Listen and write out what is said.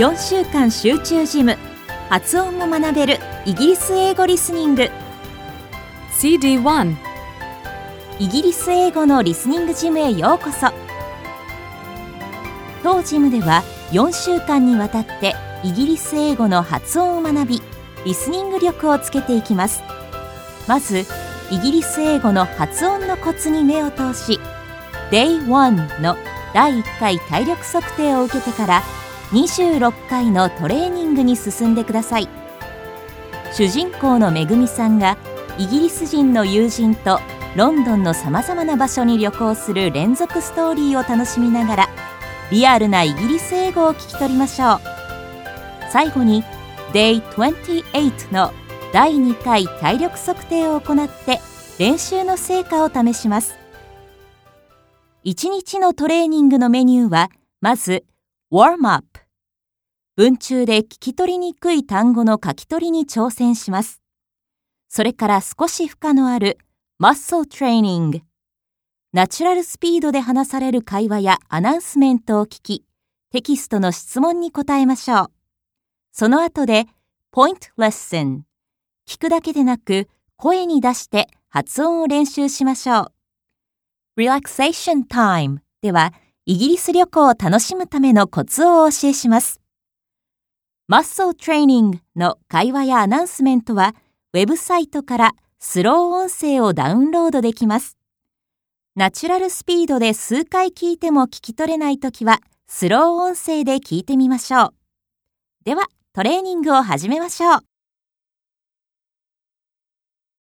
4週間集中ジム。発音も学べるイギリス英語リスニング。CD1 イギリス英語のリスニングジムへようこそ。当ジムでは4週間にわたってイギリス英語の発音を学びリスニング力をつけていきます。まずイギリス英語の発音のコツに目を通し Day1 の第1回体力測定を受けてから26回のトレーニングに進んでください。主人公のめぐみさんがイギリス人の友人とロンドンのさまざまな場所に旅行する連続ストーリーを楽しみながらリアルなイギリス英語を聞き取りましょう。最後に Day28 の第2回体力測定を行って練習の成果を試します。1日のトレーニングのメニューはまず Warm up 文中で聞き取りにくい単語の書き取りに挑戦します。それから少し負荷のある Muscle Training ナチュラルスピードで話される会話やアナウンスメントを聞きテキストの質問に答えましょう。その後で Point Lesson 聞くだけでなく声に出して発音を練習しましょう。Relaxation Time ではイギリス旅行を楽しむためのコツをお教えします。マッソートレーニングの会話やアナウンスメントはウェブサイトからスロー音声をダウンロードできます。ナチュラルスピードで数回聞いても聞き取れないときはスロー音声で聞いてみましょう。ではトレーニングを始めましょう。